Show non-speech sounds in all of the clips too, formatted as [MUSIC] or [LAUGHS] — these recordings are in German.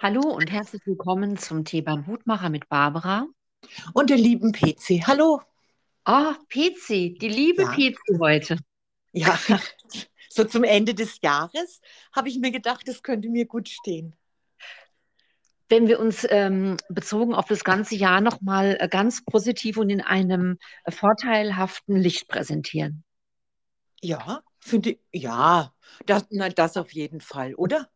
Hallo und herzlich willkommen zum Tee beim Hutmacher mit Barbara. Und der lieben PC. Hallo. Ah, PC, die liebe Ja. PC heute. Ja, [LAUGHS] so zum Ende des Jahres habe ich mir gedacht, das könnte mir gut stehen. Wenn wir uns ähm, bezogen auf das ganze Jahr nochmal äh, ganz positiv und in einem äh, vorteilhaften Licht präsentieren. Ja, finde ich, ja, das, na, das auf jeden Fall, oder?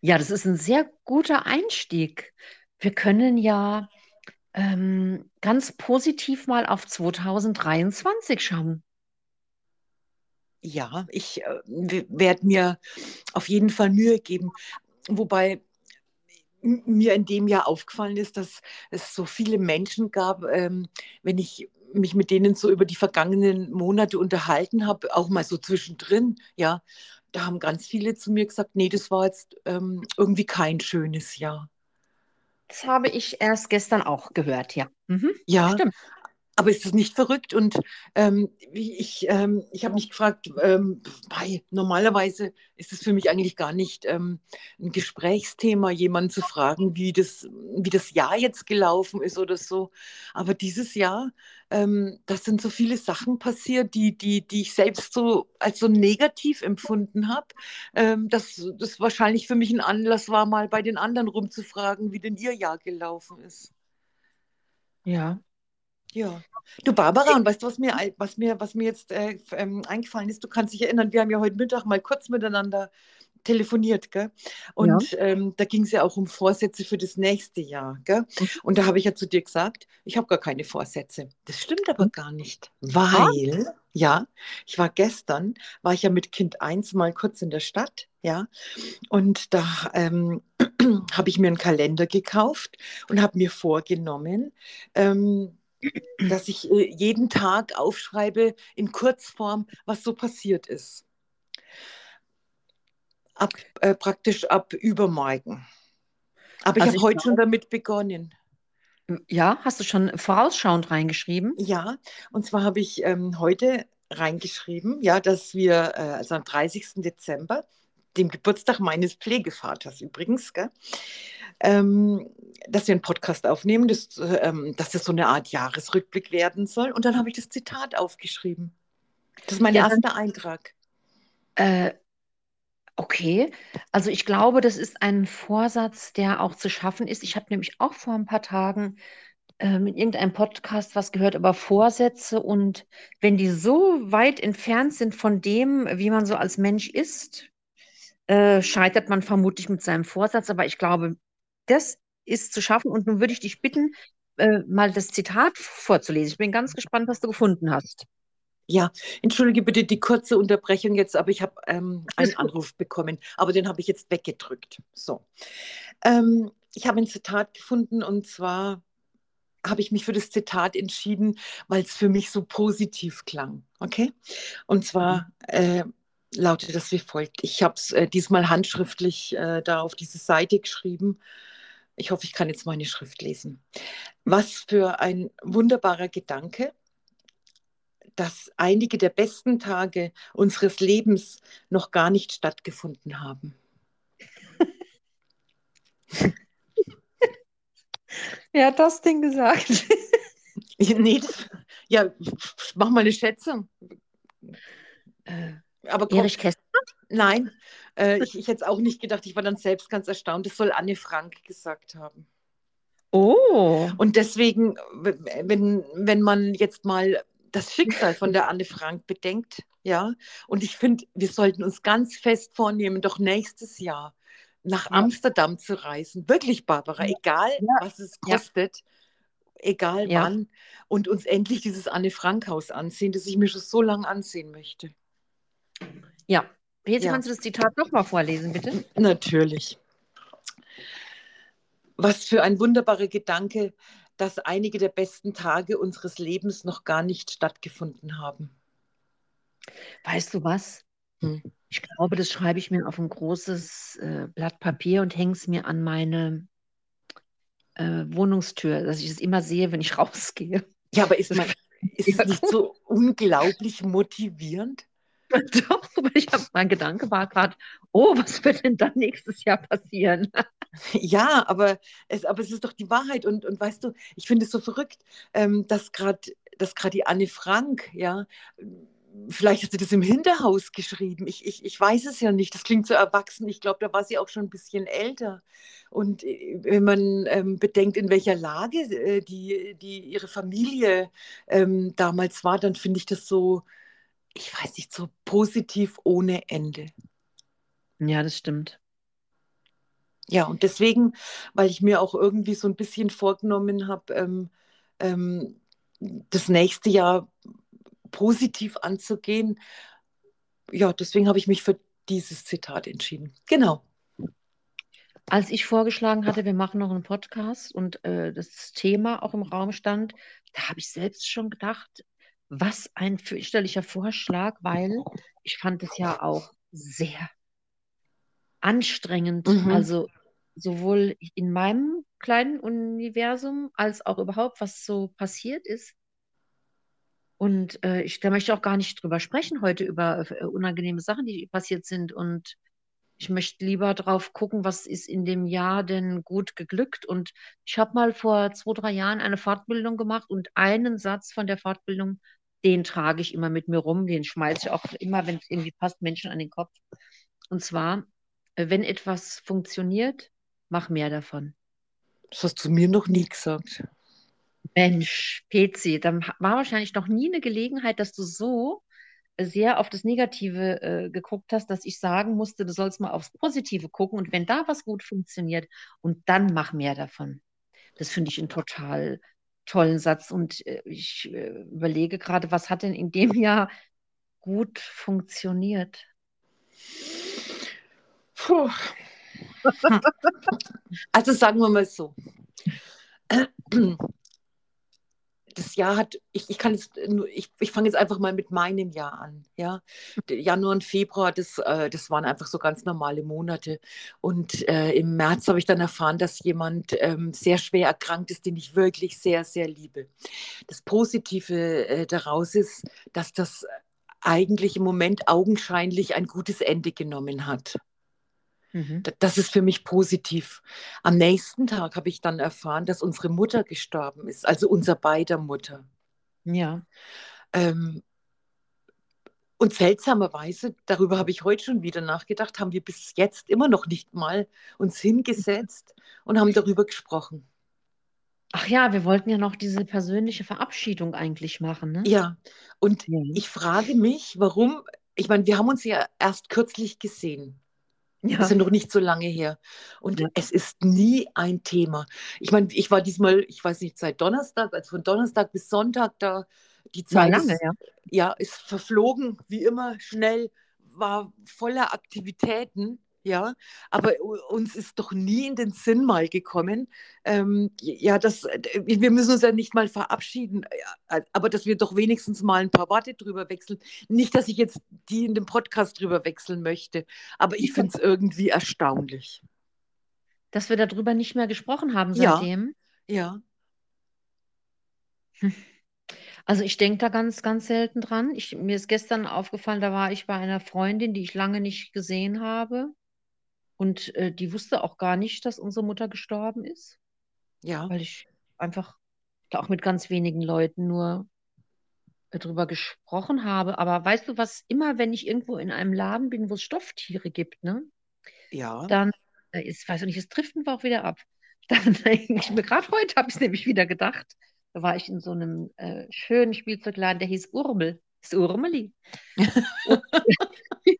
Ja, das ist ein sehr guter Einstieg. Wir können ja ähm, ganz positiv mal auf 2023 schauen. Ja, ich äh, werde mir auf jeden Fall Mühe geben. Wobei mir in dem Jahr aufgefallen ist, dass es so viele Menschen gab, ähm, wenn ich mich mit denen so über die vergangenen Monate unterhalten habe, auch mal so zwischendrin, ja, da haben ganz viele zu mir gesagt, nee, das war jetzt ähm, irgendwie kein schönes Jahr. Das habe ich erst gestern auch gehört, ja. Mhm, Ja, stimmt. Aber ist das nicht verrückt? Und ähm, ich, ähm, ich habe mich gefragt, ähm, mei, normalerweise ist es für mich eigentlich gar nicht ähm, ein Gesprächsthema, jemanden zu fragen, wie das, wie das Jahr jetzt gelaufen ist oder so. Aber dieses Jahr, ähm, das sind so viele Sachen passiert, die, die, die ich selbst so als so negativ empfunden habe, ähm, dass das wahrscheinlich für mich ein Anlass war, mal bei den anderen rumzufragen, wie denn ihr Jahr gelaufen ist. Ja. Ja. Du Barbara, und weißt du, was mir, was mir, was mir jetzt äh, ähm, eingefallen ist? Du kannst dich erinnern, wir haben ja heute Mittag mal kurz miteinander telefoniert, gell? Ja. Und ähm, da ging es ja auch um Vorsätze für das nächste Jahr, gell? Mhm. Und da habe ich ja zu dir gesagt, ich habe gar keine Vorsätze. Das stimmt aber gar nicht, Ah, weil, ja, ich war gestern, war ich ja mit Kind 1 mal kurz in der Stadt, ja, und da ähm, [CLEARS THROAT] habe ich mir einen Kalender gekauft und habe mir vorgenommen, ähm, dass ich äh, jeden Tag aufschreibe in Kurzform, was so passiert ist. Ab, äh, praktisch ab übermorgen. Aber ich also habe ich heute schon damit begonnen. ja, hast du schon vorausschauend reingeschrieben? Ja, und zwar habe ich ähm, heute reingeschrieben, ja, dass wir, äh, also am 30. Dezember, dem Geburtstag meines Pflegevaters übrigens, gell, ähm, dass wir einen Podcast aufnehmen, dass, äh, ähm, dass das so eine Art Jahresrückblick werden soll. Und dann habe ich das Zitat aufgeschrieben. Das ist mein Ja, erster Eintrag. äh, okay. Also ich glaube, das ist ein Vorsatz, der auch zu schaffen ist. Ich habe nämlich auch vor ein paar Tagen ähm, in irgendeinem Podcast was gehört über Vorsätze und wenn die so weit entfernt sind von dem, wie man so als Mensch ist, äh, scheitert man vermutlich mit seinem Vorsatz. Aber ich glaube, das ist zu schaffen. Und nun würde ich dich bitten, äh, mal das Zitat vorzulesen. Ich bin ganz gespannt, was du gefunden hast. Ja, entschuldige bitte die kurze Unterbrechung jetzt, aber ich habe ähm, einen. Anruf bekommen, aber den habe ich jetzt weggedrückt. So. Ähm, ich habe ein Zitat gefunden und zwar habe ich mich für das Zitat entschieden, weil es für mich so positiv klang. Okay? Und zwar äh, lautet das wie folgt. Ich habe es äh, diesmal handschriftlich äh, da auf diese Seite geschrieben. Ich hoffe, ich kann jetzt meine Schrift lesen. Was für ein wunderbarer Gedanke, dass einige der besten Tage unseres Lebens noch gar nicht stattgefunden haben. [LAUGHS] Wer hat das denn gesagt? [LAUGHS] nee, das, ja, mach mal eine Schätzung. Äh, Aber komm, Erich Kästner? Nein, [LAUGHS] äh, ich, ich hätte es auch nicht gedacht. Ich war dann selbst ganz erstaunt. Das soll Anne Frank gesagt haben. Oh, Und deswegen, wenn, wenn man jetzt mal das Schicksal von der Anne Frank bedenkt, ja, und ich finde, wir sollten uns ganz fest vornehmen, doch nächstes Jahr nach ja, Amsterdam zu reisen. Wirklich, Barbara, egal ja, was es ja, kostet, egal ja. wann, und uns endlich dieses Anne Frank Haus ansehen, das ich mir schon so lange ansehen möchte. ja. Jetzt Ja, kannst du das Zitat nochmal vorlesen, bitte. natürlich. Was für ein wunderbarer Gedanke, dass einige der besten Tage unseres Lebens noch gar nicht stattgefunden haben. Weißt du was? Hm. Ich glaube, das schreibe ich mir auf ein großes äh, Blatt Papier und hänge es mir an meine äh, Wohnungstür, dass ich es immer sehe, wenn ich [LAUGHS] rausgehe. Ja, aber ist, man, [LAUGHS] ist es nicht so unglaublich motivierend? [LAUGHS] Doch, aber ich habe, mein Gedanke war gerade, oh, was wird denn dann nächstes Jahr passieren? [LAUGHS] Ja, aber es, aber es ist doch die Wahrheit. Und, und weißt du, ich finde es so verrückt, ähm, dass gerade dass die Anne Frank, ja, vielleicht hat sie das im Hinterhaus geschrieben. Ich, ich, ich weiß es ja nicht. Das klingt so erwachsen. Ich glaube, da war sie auch schon ein bisschen älter. Und äh, wenn man ähm, bedenkt, in welcher Lage äh, die, die ihre Familie ähm, damals war, dann finde ich das so, ich weiß nicht, so positiv ohne Ende. Ja, das stimmt. Ja, und deswegen, weil ich mir auch irgendwie so ein bisschen vorgenommen habe, ähm, ähm, das nächste Jahr positiv anzugehen, ja, deswegen habe ich mich für dieses Zitat entschieden. Genau. Als ich vorgeschlagen hatte, wir machen noch einen Podcast und äh, das Thema auch im Raum stand, da habe ich selbst schon gedacht, was ein fürchterlicher Vorschlag, weil ich fand es ja auch sehr anstrengend. Mhm. Also sowohl in meinem kleinen Universum als auch überhaupt, was so passiert ist. Und äh, ich, da möchte ich auch gar nicht drüber sprechen heute, über äh, unangenehme Sachen, die passiert sind. Und ich möchte lieber drauf gucken, was ist in dem Jahr denn gut geglückt. Und ich habe mal vor zwei, drei Jahren eine Fortbildung gemacht und einen Satz von der Fortbildung, den trage ich immer mit mir rum, den schmeiße ich auch immer, wenn es irgendwie passt, Menschen an den Kopf. Und zwar, äh, wenn etwas funktioniert, mach mehr davon. Das hast du mir noch nie gesagt. Mensch, PC, dann war wahrscheinlich noch nie eine Gelegenheit, dass du so sehr auf das Negative äh, geguckt hast, dass ich sagen musste, du sollst mal aufs Positive gucken und wenn da was gut funktioniert und dann mach mehr davon. Das finde ich einen total tollen Satz und äh, ich äh, überlege gerade, was hat denn in dem [LAUGHS] Jahr gut funktioniert? Puh. [LAUGHS] Also sagen wir mal so [CLEARS THROAT] [CLEARS THROAT] das Jahr hat, ich, ich kann jetzt nur, ich, ich fange jetzt einfach mal mit meinem Jahr an. Ja? Januar und Februar, das, äh, das waren einfach so ganz normale Monate. Und äh, im März habe ich dann erfahren, dass jemand ähm, sehr schwer erkrankt ist, den ich wirklich sehr, sehr liebe. Das Positive äh, daraus ist, dass das eigentlich im Moment augenscheinlich ein gutes Ende genommen hat. Mhm. Das ist für mich positiv. Am nächsten Tag habe ich dann erfahren, dass unsere Mutter gestorben ist, also unser beider Mutter. Ja. Ähm, und seltsamerweise, darüber habe ich heute schon wieder nachgedacht, haben wir bis jetzt immer noch nicht mal uns hingesetzt und haben darüber gesprochen. Ach ja, wir wollten ja noch diese persönliche Verabschiedung eigentlich machen, ne? Ja, und ja. ich frage mich, warum, ich meine, wir haben uns ja erst kürzlich gesehen. Ja. Das ist ja noch nicht so lange her. Und ja. es ist nie ein Thema. Ich meine, ich war diesmal, ich weiß nicht, seit Donnerstag, also von Donnerstag bis Sonntag da, die Zeit lange, ist, ja. ja, ist verflogen, wie immer, schnell, war voller Aktivitäten. Ja, aber uns ist doch nie in den Sinn mal gekommen, ähm, ja, das, äh, wir müssen uns ja nicht mal verabschieden, äh, aber dass wir doch wenigstens mal ein paar Worte drüber wechseln. Nicht, dass ich jetzt die in dem Podcast drüber wechseln möchte, aber ich finde es [LAUGHS] irgendwie erstaunlich. Dass wir darüber nicht mehr gesprochen haben seitdem? Ja. ja. [LAUGHS] Also ich denke da ganz, ganz selten dran. Ich, mir ist gestern aufgefallen, da war ich bei einer Freundin, die ich lange nicht gesehen habe. Und äh, die wusste auch gar nicht, dass unsere Mutter gestorben ist. Ja. Weil ich einfach da auch mit ganz wenigen Leuten nur äh, drüber gesprochen habe. Aber weißt du, was immer, wenn ich irgendwo in einem Laden bin, wo es Stofftiere gibt, ne? Ja. Dann äh, ist, weiß ich nicht, es trifft wir auch wieder ab. [LAUGHS] Dann denke ich mir, gerade heute habe ich es nämlich wieder gedacht. Da war ich in so einem äh, schönen Spielzeugladen, der hieß Urmel. Das Urmeli. [LAUGHS] [LAUGHS]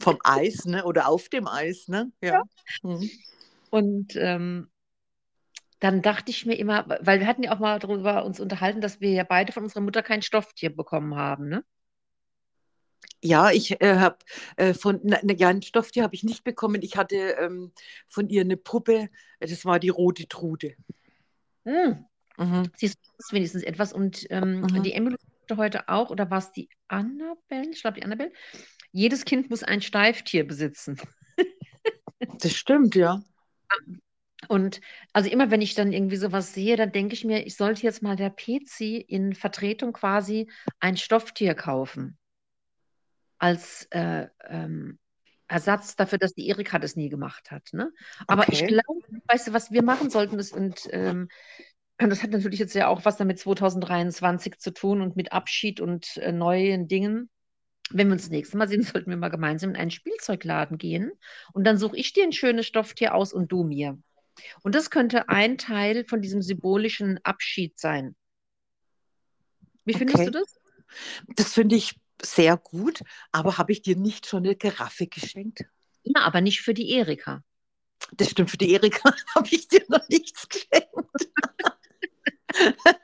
Vom Eis, ne? Oder auf dem Eis, ne? Ja. ja. Mhm. Und ähm, dann dachte ich mir immer, weil wir hatten ja auch mal darüber uns unterhalten, dass wir ja beide von unserer Mutter kein Stofftier bekommen haben, ne? Ja, ich äh, habe äh, von, na, ja, ein Stofftier habe ich nicht bekommen. Ich hatte ähm, von ihr eine Puppe, das war die rote Trude. Hm. Mhm. Siehst du, wenigstens etwas. Und ähm, mhm. die Emily heute auch, oder war es die Annabelle? Ich glaube, die Annabelle jedes Kind muss ein Steiftier besitzen. das stimmt, ja. Und also immer, wenn ich dann irgendwie sowas sehe, dann denke ich mir, ich sollte jetzt mal der PC in Vertretung quasi ein Stofftier kaufen. als äh, ähm, Ersatz dafür, dass die Erika das nie gemacht hat. Ne? Aber Okay. ich glaube, weißt du, was wir machen sollten, ist, und ähm, das hat natürlich jetzt ja auch was damit 2023 zu tun und mit Abschied und äh, neuen Dingen. Wenn wir uns das nächste Mal sehen, [LAUGHS] sollten wir mal gemeinsam in einen Spielzeugladen gehen und dann suche ich dir ein schönes Stofftier aus und du mir. Und das könnte ein Teil von diesem symbolischen Abschied sein. Wie findest Okay. du das? Das finde ich sehr gut, aber habe ich dir nicht schon eine Giraffe geschenkt? Ja, aber nicht für die Erika. Das stimmt, für die Erika [LAUGHS] habe ich dir noch nichts geschenkt. [LAUGHS]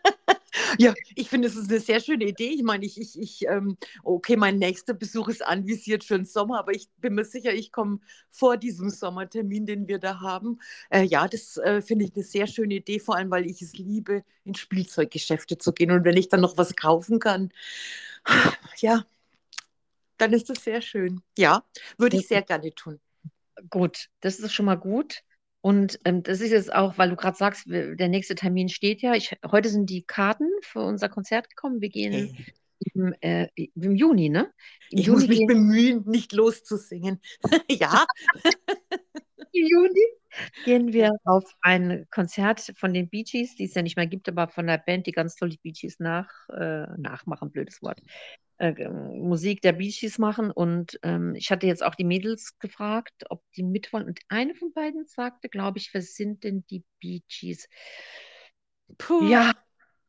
ja, ich finde, es ist eine sehr schöne Idee. Ich meine, ich, ich, ich ähm, okay, mein nächster Besuch ist anvisiert für den Sommer, aber ich bin mir sicher, ich komme vor diesem Sommertermin, den wir da haben. Äh, ja, das äh, finde ich eine sehr schöne Idee, vor allem, weil ich es liebe, in Spielzeuggeschäfte zu gehen. Und wenn ich dann noch was kaufen kann, [SIGHS] ja, dann ist das sehr schön. Ja, würde ich sehr gerne tun. Gut, das ist schon mal gut. Und ähm, das ist jetzt auch, weil du gerade sagst, der nächste Termin steht ja. Ich, heute sind die Karten für unser Konzert gekommen. Wir gehen Hey. im, äh, im Juni, ne? Im Ich muss Juni mich gehen, bemühen, nicht loszusingen. [LAUGHS] ja, [LAUGHS] im Juni gehen wir auf ein Konzert von den Bee Gees, die es ja nicht mehr gibt, aber von der Band, die ganz toll die Bee Gees nach, äh, nachmachen, blödes Wort, äh, Musik der Bee Gees machen. Und ähm, ich hatte jetzt auch die Mädels gefragt, ob die mitwollen. Und eine von beiden sagte, glaube ich, wer sind denn die Bee Gees? puh. Ja,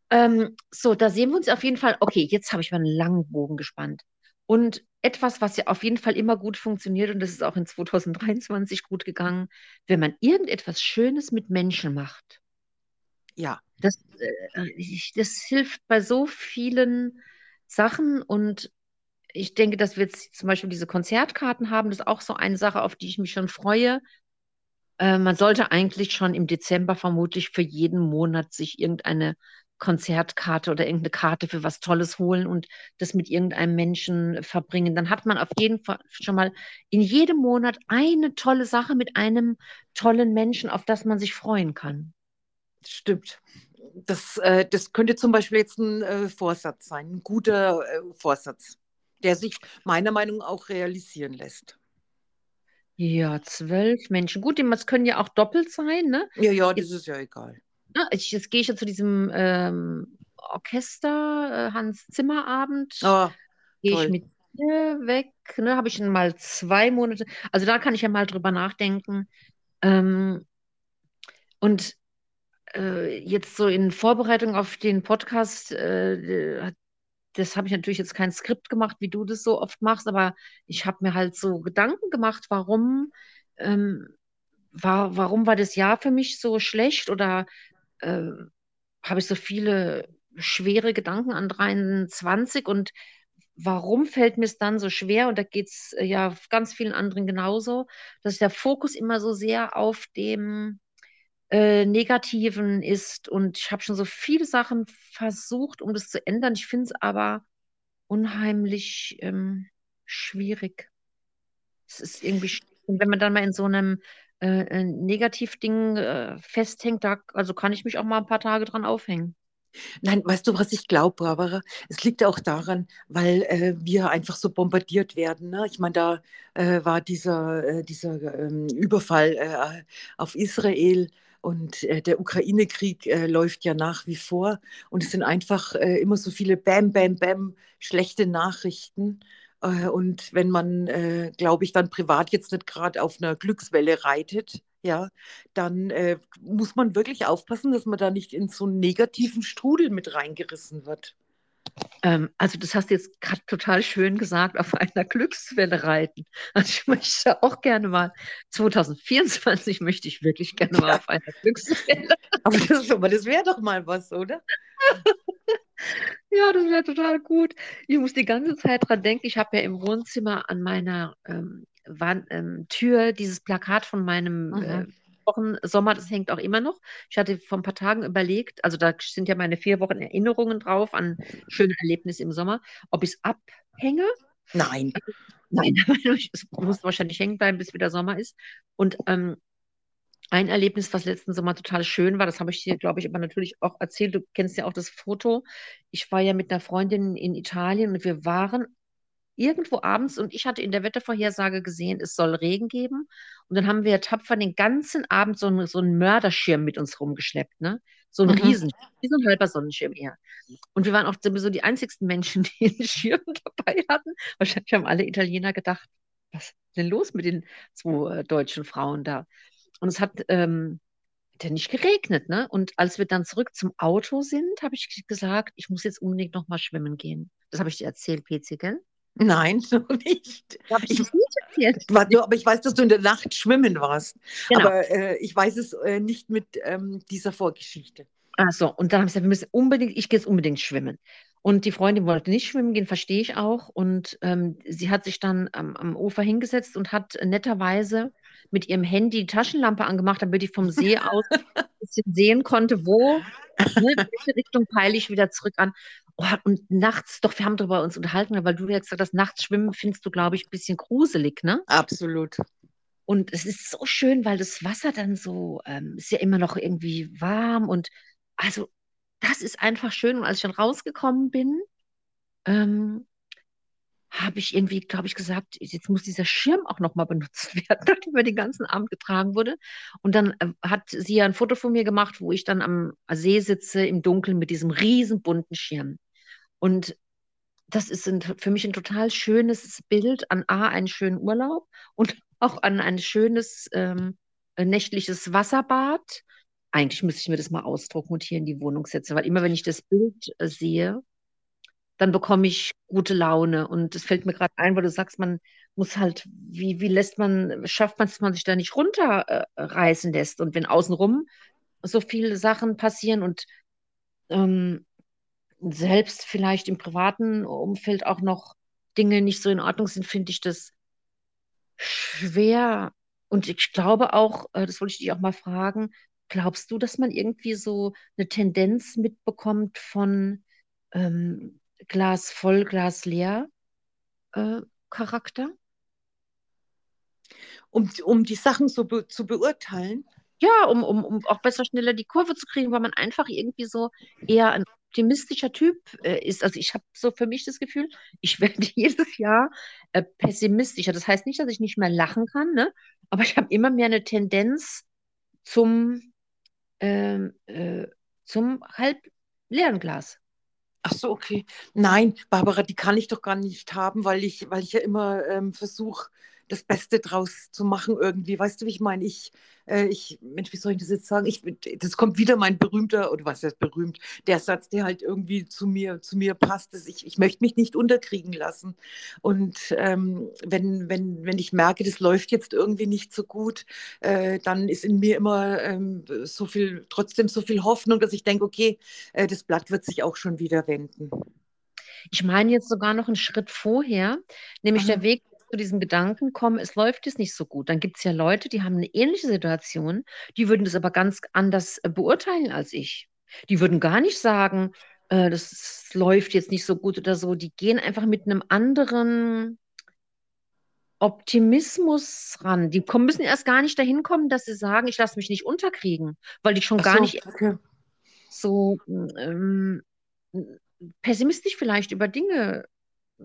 ähm, so, da sehen wir uns auf jeden Fall. Okay, jetzt habe ich mal einen langen Bogen gespannt. Und etwas, was ja auf jeden Fall immer gut funktioniert, und das ist auch in 2023 gut gegangen, wenn man irgendetwas Schönes mit Menschen macht. ja. Das, äh, ich, das hilft bei so vielen Sachen und ich denke, dass wir jetzt zum Beispiel diese Konzertkarten haben. Das ist auch so eine Sache, auf die ich mich schon freue. Äh, man sollte eigentlich schon im Dezember vermutlich für jeden Monat sich irgendeine Konzertkarte oder irgendeine Karte für was Tolles holen und das mit irgendeinem Menschen verbringen. Dann hat man auf jeden Fall schon mal in jedem Monat eine tolle Sache mit einem tollen Menschen, auf das man sich freuen kann. Stimmt. Das, äh, das könnte zum Beispiel jetzt ein äh, Vorsatz sein, ein guter äh, Vorsatz, der sich meiner Meinung nach auch realisieren lässt. Ja, zwölf Menschen. Gut, das können ja auch doppelt sein, ne? Ja, ja, das ist ja egal. Ja, ich, jetzt gehe ich ja zu diesem ähm, Orchester, äh, Hans Zimmer Abend. Oh, Gehe ich mit dir weg, ne? Habe ich schon mal zwei Monate. Also da kann ich ja mal drüber nachdenken. Ähm, und äh, jetzt so in Vorbereitung auf den Podcast, äh, das habe ich natürlich jetzt kein Skript gemacht, wie du das so oft machst, aber ich habe mir halt so Gedanken gemacht, warum, ähm, war, warum war das Jahr für mich so schlecht oder äh, habe ich so viele schwere Gedanken an 23 und warum fällt mir es dann so schwer? Und da geht es ja ganz vielen anderen genauso, dass der Fokus immer so sehr auf dem äh, Negativen ist. Und ich habe schon so viele Sachen versucht, um das zu ändern. Ich finde es aber unheimlich ähm, schwierig. Es ist irgendwie, sch- und wenn man dann mal in so einem äh, äh, Negativding äh, festhängt, da, also kann ich mich auch mal ein paar Tage dran aufhängen. Nein, weißt du, was ich glaube, Barbara? Es liegt auch daran, weil äh, wir einfach so bombardiert werden. Ne? Ich meine, da äh, war dieser, äh, dieser ähm, Überfall äh, auf Israel und äh, der Ukraine-Krieg äh, läuft ja nach wie vor. Und es sind einfach äh, immer so viele Bam, Bam, Bam schlechte Nachrichten. Äh, und wenn man, äh, glaube ich, dann privat jetzt nicht gerade auf einer Glückswelle reitet, ja, dann äh, muss man wirklich aufpassen, dass man da nicht in so einen negativen Strudel mit reingerissen wird. Ähm, also das hast du jetzt gerade total schön gesagt, auf einer Glückswelle reiten. Also ich möchte auch gerne mal, 2024 möchte ich wirklich gerne mal auf einer Glückswelle. [LAUGHS] Aber das, aber das wäre doch mal was, oder? [LAUGHS] Ja, das wäre total gut. Ich muss die ganze Zeit dran denken. Ich habe ja im Wohnzimmer an meiner ähm, Wand, ähm, Tür dieses Plakat von meinem Mhm. äh, Wochensommer, das hängt auch immer noch. Ich hatte vor ein paar Tagen überlegt, also da sind ja meine vier Wochen Erinnerungen drauf an schöne Erlebnisse im Sommer, ob ich es abhänge. Nein. Nein, [LAUGHS] es muss wahrscheinlich hängen bleiben, bis wieder Sommer ist. Und ähm, ein Erlebnis, was letzten Sommer total schön war, das habe ich dir, glaube ich, aber natürlich auch erzählt. Du kennst ja auch das Foto. Ich war ja mit einer Freundin in Italien und wir waren irgendwo abends und ich hatte in der Wettervorhersage gesehen, es soll Regen geben. Und dann haben wir tapfer den ganzen Abend so, einen, so einen Mörderschirm mit uns rumgeschleppt, ne? So ein Mhm. Riesen, wie so ein halber Sonnenschirm eher. Und wir waren auch sowieso die einzigsten Menschen, [LAUGHS] die einen Schirm dabei hatten. Wahrscheinlich haben alle Italiener gedacht, was ist denn los mit den zwei äh, deutschen Frauen da? Und es hat ähm, hat ja nicht geregnet, ne? Und als wir dann zurück zum Auto sind, habe ich gesagt, ich muss jetzt unbedingt noch mal schwimmen gehen. Das habe ich dir erzählt, PC, gell? Nein, [LAUGHS] so nicht. Ich Ich-? War aber ich weiß, dass du in der Nacht schwimmen warst. Genau. Aber äh, ich weiß es äh, nicht mit ähm, dieser Vorgeschichte. Ach so, und dann habe ich gesagt, wir müssen unbedingt, ich gehe jetzt unbedingt schwimmen. Und die Freundin wollte nicht schwimmen gehen, verstehe ich auch. Und ähm, sie hat sich dann am, am Ufer hingesetzt und hat netterweise mit ihrem Handy die Taschenlampe angemacht, damit ich vom See aus [LAUGHS] ein bisschen sehen konnte, wo, ne, welche Richtung peile ich wieder zurück an. Oh, und nachts, doch, wir haben darüber uns unterhalten, weil du ja gesagt hast, nachts schwimmen findest du, glaube ich, ein bisschen gruselig, ne? Absolut. Und es ist so schön, weil das Wasser dann so, ähm, ist ja immer noch irgendwie warm und also das ist einfach schön. Und als ich dann rausgekommen bin, ähm, habe ich irgendwie, glaube ich, gesagt, jetzt muss dieser Schirm auch nochmal benutzt [LAUGHS] werden, nachdem er den ganzen Abend getragen wurde. Und dann äh, hat sie ja ein Foto von mir gemacht, wo ich dann am See sitze im Dunkeln mit diesem riesen bunten Schirm. Und das ist ein, für mich ein total schönes Bild an A, einen schönen Urlaub und [LAUGHS] auch an ein schönes ähm, nächtliches Wasserbad. Eigentlich müsste ich mir das mal ausdrucken und hier in die Wohnung setzen, weil immer wenn ich das Bild äh, sehe, dann bekomme ich gute Laune. Und es fällt mir gerade ein, weil du sagst, man muss halt, wie, wie lässt man, schafft man es, dass man sich da nicht runterreißen lässt? Und wenn außenrum so viele Sachen passieren und ähm, selbst vielleicht im privaten Umfeld auch noch Dinge nicht so in Ordnung sind, finde ich das schwer. Und ich glaube auch, äh, das wollte ich dich auch mal fragen, glaubst du, dass man irgendwie so eine Tendenz mitbekommt von ähm, Glas voll, Glas leer äh, Charakter? Um, um die Sachen so be zu beurteilen. Ja, um, um, um auch besser, schneller die Kurve zu kriegen, weil man einfach irgendwie so eher ein optimistischer Typ äh, ist. Also ich habe so für mich das Gefühl, ich [LAUGHS] werde jedes Jahr äh, pessimistischer. Das heißt nicht, dass ich nicht mehr lachen kann, ne? Aber ich habe immer mehr eine Tendenz zum, ähm, äh, zum halb leeren Glas. Ach so, okay. Nein, Barbara, die kann ich doch gar nicht haben, weil ich, weil ich ja immer ähm, versuche, das Beste draus zu machen irgendwie. Weißt du, wie ich meine? Ich, äh, ich, Mensch, wie soll ich das jetzt sagen? Ich, das kommt wieder mein berühmter, oder was heißt berühmt, der Satz, der halt irgendwie zu mir, zu mir passt. Dass ich, ich möchte mich nicht unterkriegen lassen. Und ähm, wenn, wenn, wenn ich merke, das läuft jetzt irgendwie nicht so gut, äh, dann ist in mir immer ähm, so viel, trotzdem so viel Hoffnung, dass ich denke, okay, äh, das Blatt wird sich auch schon wieder wenden. Ich meine jetzt sogar noch einen Schritt vorher, nämlich Aha. der Weg zu diesem Gedanken kommen, es läuft jetzt nicht so gut. Dann gibt es ja Leute, die haben eine ähnliche Situation, die würden das aber ganz anders äh, beurteilen als ich. Die würden gar nicht sagen, äh, das läuft jetzt nicht so gut oder so. Die gehen einfach mit einem anderen Optimismus ran. Die kommen, müssen erst gar nicht dahin kommen, dass sie sagen, ich lasse mich nicht unterkriegen, weil die schon Ach gar so, nicht okay. so ähm, pessimistisch vielleicht über Dinge äh,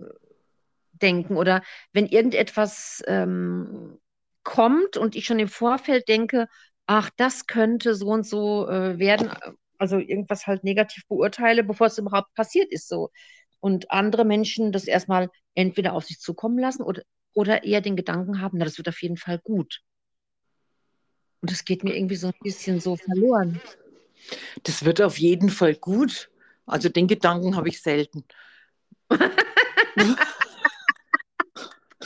denken oder wenn irgendetwas ähm, kommt und ich schon im Vorfeld denke, ach, das könnte so und so äh, werden, also irgendwas halt negativ beurteile, bevor es überhaupt passiert ist so. Und andere Menschen das erstmal entweder auf sich zukommen lassen oder, oder eher den Gedanken haben, na, das wird auf jeden Fall gut. Und das geht mir irgendwie so ein bisschen so verloren. Das wird auf jeden Fall gut. Also den Gedanken habe ich selten. [LAUGHS]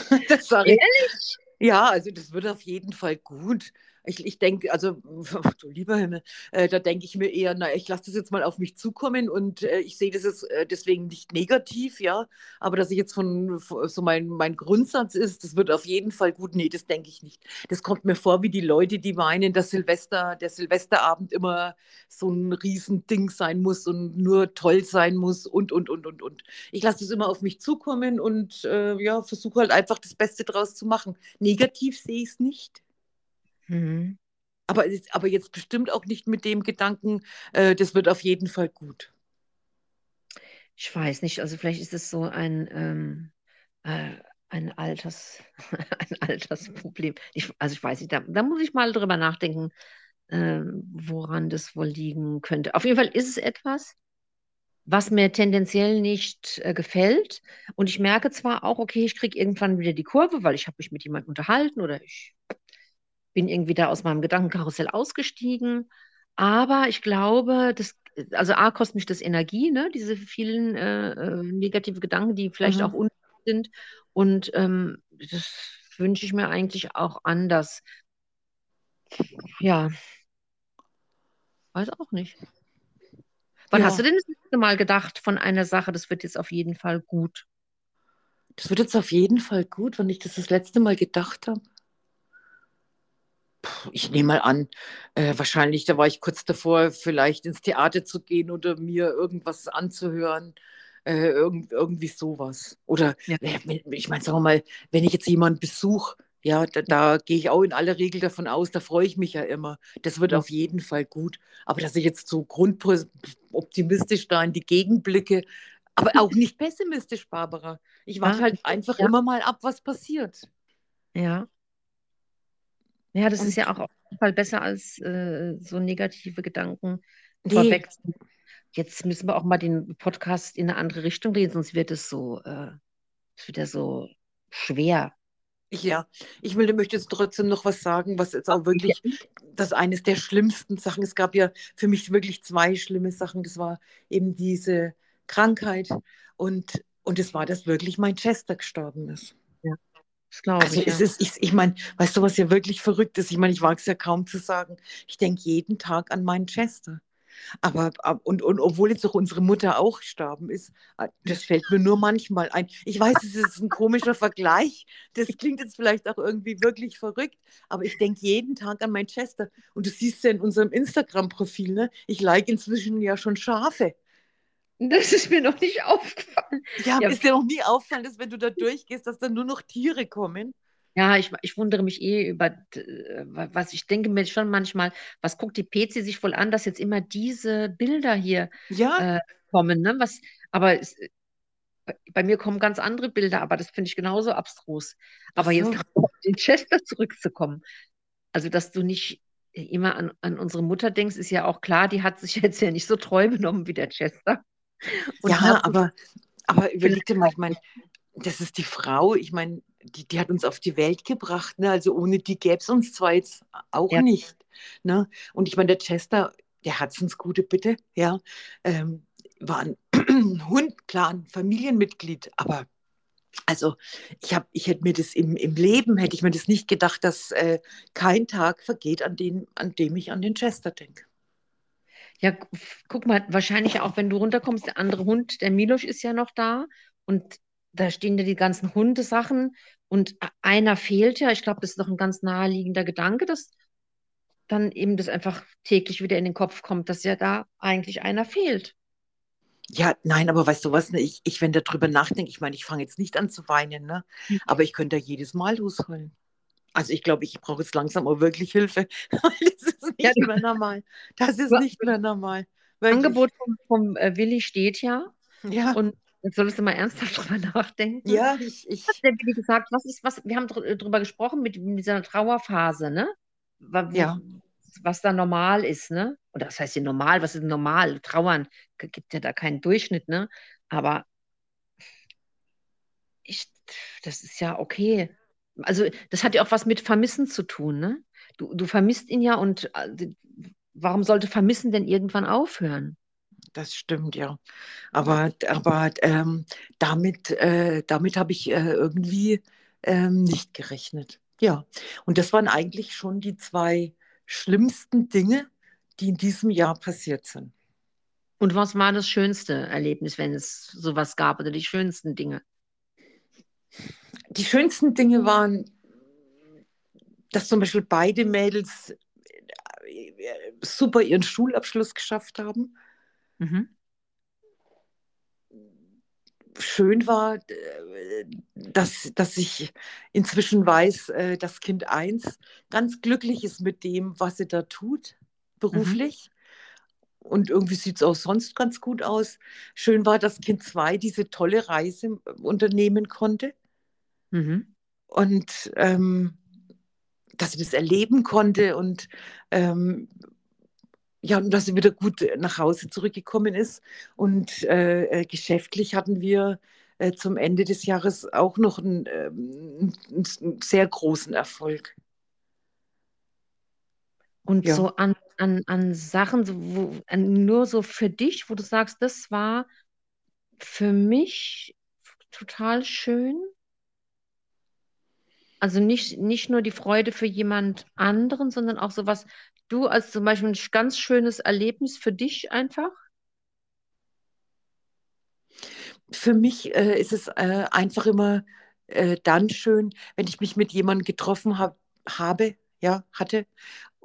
[LAUGHS] das ich. Ehrlich? Ja, also das wird auf jeden Fall gut. Ich, ich denke, also, [LAUGHS] du lieber Himmel, äh, da denke ich mir eher, na, ich lasse das jetzt mal auf mich zukommen und äh, ich sehe das jetzt äh, deswegen nicht negativ, ja. Aber dass ich jetzt von, von so mein, mein Grundsatz ist, das wird auf jeden Fall gut, nee, das denke ich nicht. Das kommt mir vor wie die Leute, die meinen, dass Silvester, der Silvesterabend immer so ein Riesending sein muss und nur toll sein muss und, und, und, und, und. Ich lasse das immer auf mich zukommen und äh, ja, versuche halt einfach das Beste draus zu machen. Negativ sehe ich es nicht. Mhm. Aber, aber jetzt bestimmt auch nicht mit dem Gedanken, äh, das wird auf jeden Fall gut. Ich weiß nicht, also vielleicht ist es so ein, ähm, äh, ein, Alters, [LAUGHS] ein Altersproblem. Ich, also ich weiß nicht, da, da muss ich mal drüber nachdenken, äh, woran das wohl liegen könnte. Auf jeden Fall ist es etwas, was mir tendenziell nicht äh, gefällt. Und ich merke zwar auch, okay, ich kriege irgendwann wieder die Kurve, weil ich habe mich mit jemandem unterhalten oder ich bin irgendwie da aus meinem Gedankenkarussell ausgestiegen. Aber ich glaube, das, also A, kostet mich das Energie, ne? diese vielen äh, äh negative Gedanken, die vielleicht mhm. auch unnötig sind. Und ähm, das wünsche ich mir eigentlich auch anders. Ja, weiß auch nicht. Wann ja. hast du denn das letzte Mal gedacht von einer Sache, das wird jetzt auf jeden Fall gut? Das wird jetzt auf jeden Fall gut, wenn ich das das letzte Mal gedacht habe. Ich nehme mal an, äh, wahrscheinlich, da war ich kurz davor, vielleicht ins Theater zu gehen oder mir irgendwas anzuhören. Äh, irgend, irgendwie sowas. Oder ja. äh, ich meine, sagen wir mal, wenn ich jetzt jemanden besuche, ja, da, da gehe ich auch in aller Regel davon aus, da freue ich mich ja immer. Das wird auf jeden Fall gut. Aber dass ich jetzt so grundoptimistisch da in die Gegend blicke, aber auch nicht [LAUGHS] pessimistisch, Barbara. Ich warte ja, halt einfach ja. immer mal ab, was passiert. Ja. Ja, das Und, ist ja auch auf jeden Fall besser als äh, so negative Gedanken nee. vorweg. Jetzt müssen wir auch mal den Podcast in eine andere Richtung drehen, sonst wird es so, äh, wird er so schwer. Ja, ich will, möchte jetzt trotzdem noch was sagen, was jetzt auch wirklich das eines der schlimmsten Sachen. Es gab ja für mich wirklich zwei schlimme Sachen. Das war eben diese Krankheit und und es war, dass wirklich mein Chester gestorben ist. Das glaube also ich. Ja. ist, ich, ich meine, weißt du, was ja wirklich verrückt ist? Ich meine, ich wage es ja kaum zu sagen. Ich denke jeden Tag an meinen Chester. Aber, und, und obwohl jetzt auch unsere Mutter auch gestorben ist, äh, das fällt mir nur manchmal ein. Ich weiß, es ist ein komischer Vergleich. Das klingt jetzt vielleicht auch irgendwie wirklich verrückt, aber ich denke jeden Tag an mein Chester. Und du siehst ja in unserem Instagram-Profil, ne? ich like inzwischen ja schon Schafe. Das ist mir noch nicht aufgefallen. Ja, ja. ist dir noch nie aufgefallen, dass wenn du da durchgehst, dass dann nur noch Tiere kommen? Ja, ich, ich wundere mich eh über, äh, was ich denke mir schon manchmal, was guckt die PC sich wohl an, dass jetzt immer diese Bilder hier ja. äh, kommen. Ne? Was, aber es, äh, bei mir kommen ganz andere Bilder, aber das finde ich genauso abstrus. Aber so. jetzt auf den Chester zurückzukommen, also dass du nicht immer an, an unsere Mutter denkst, ist ja auch klar, die hat sich [LAUGHS] jetzt ja nicht so treu benommen wie der Chester. Ja, aber, aber überleg dir mal, ich meine, das ist die Frau, ich meine, die, die hat uns auf die Welt gebracht. Ne? Also ohne die gäbe es uns zwar jetzt auch ja. nicht. Ne? Und ich meine, der Chester, der Herzensgute bitte, ja, ähm, war ein [CLEARS THROAT] Hund, klar, ein Familienmitglied, aber also ich, hab, ich hätte mir das im, im Leben, hätte ich mir das nicht gedacht, dass äh, kein Tag vergeht, an, den, an dem ich an den Chester denke. Ja, guck mal, wahrscheinlich auch, wenn du runterkommst, der andere Hund, der Milosch ist ja noch da und da stehen ja die ganzen Hundesachen und einer fehlt ja. Ich glaube, das ist doch ein ganz naheliegender Gedanke, dass dann eben das einfach täglich wieder in den Kopf kommt, dass ja da eigentlich einer fehlt. Ja, nein, aber weißt du was, ne? ich, ich wenn darüber nachdenke, ich meine, ich fange jetzt nicht an zu weinen, ne? Mhm. aber ich könnte da jedes Mal losholen. Also ich glaube, ich brauche jetzt langsam auch wirklich Hilfe, [LAUGHS] das ist nicht ja, mehr normal. Das ist nicht mehr normal. Das Angebot vom, vom äh, Willi steht ja. Ja. Und Jetzt solltest du mal ernsthaft [LAUGHS] drüber nachdenken. Ja, ich. ich hat der Billy gesagt, was ist, was, wir haben drüber gesprochen mit dieser Trauerphase, ne? Was, ja. Was da normal ist, ne? Oder was heißt hier normal? Was ist normal? Trauern gibt ja da keinen Durchschnitt, ne? Aber ich, das ist ja okay. Also, das hat ja auch was mit Vermissen zu tun, ne? Du, du vermisst ihn ja und äh, warum sollte Vermissen denn irgendwann aufhören? das stimmt, ja. Aber, aber ähm, damit, äh, damit habe ich äh, irgendwie ähm, nicht gerechnet. Ja, und das waren eigentlich schon die zwei schlimmsten Dinge, die in diesem Jahr passiert sind. Und was war das schönste Erlebnis, wenn es sowas gab, oder die schönsten Dinge? Die schönsten Dinge waren, dass zum Beispiel beide Mädels äh, super ihren Schulabschluss geschafft haben. Mhm. Schön war, äh, dass, dass ich inzwischen weiß, äh, dass Kind 1 ganz glücklich ist mit dem, was sie da tut, beruflich. Mhm. Und irgendwie sieht es auch sonst ganz gut aus. Schön war, dass Kind 2 diese tolle Reise unternehmen konnte. Mhm. Und ähm, dass sie das erleben konnte und ähm, ja, und dass sie wieder gut nach Hause zurückgekommen ist. Und äh, äh geschäftlich hatten wir äh, zum Ende des Jahres auch noch einen, ähm, einen sehr großen Erfolg. Und ja. so an, an, an Sachen, so, wo, nur so für dich, wo du sagst, das war für mich total schön. Also nicht, nicht nur die Freude für jemand anderen, sondern auch sowas, du als zum Beispiel ein ganz schönes Erlebnis für dich einfach? Für mich äh, ist es äh, einfach immer äh, dann schön, wenn ich mich mit jemandem getroffen hab, habe, ja, hatte.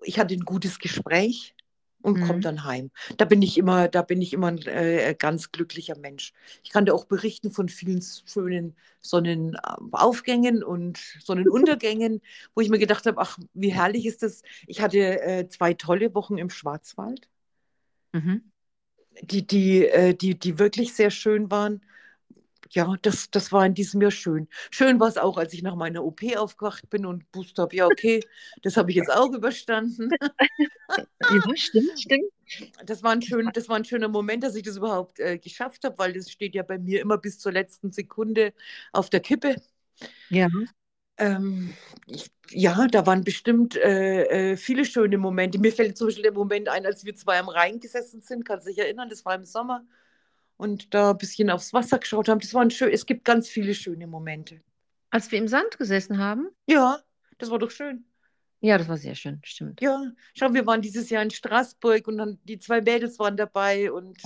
Ich hatte ein gutes Gespräch und mhm. komme dann heim. Da bin ich immer, da bin ich immer ein äh, ganz glücklicher Mensch. Ich kann dir auch berichten von vielen schönen Sonnenaufgängen und Sonnenuntergängen, wo ich mir gedacht habe, ach, wie herrlich ist das. Ich hatte äh, zwei tolle Wochen im Schwarzwald, mhm. die, die, äh, die, die wirklich sehr schön waren ja, das, das war in diesem Jahr schön. Schön war es auch, als ich nach meiner OP aufgewacht bin und gewusst habe, ja, okay, das habe ich jetzt auch überstanden. ja, stimmt, stimmt. Das war, ein schön, das war ein schöner Moment, dass ich das überhaupt äh, geschafft habe, weil das steht ja bei mir immer bis zur letzten Sekunde auf der Kippe. Ja. Ähm, ich, ja, da waren bestimmt äh, äh, viele schöne Momente. Mir fällt zum Beispiel der Moment ein, als wir zwei am Rhein gesessen sind, kannst du dich erinnern, das war im Sommer und da ein bisschen aufs Wasser geschaut haben. Das waren schön. Es gibt ganz viele schöne Momente. Als wir im Sand gesessen haben? Ja, das war doch schön. Ja, das war sehr schön, stimmt. Ja, schau, wir waren dieses Jahr in Straßburg und dann die zwei Mädels waren dabei und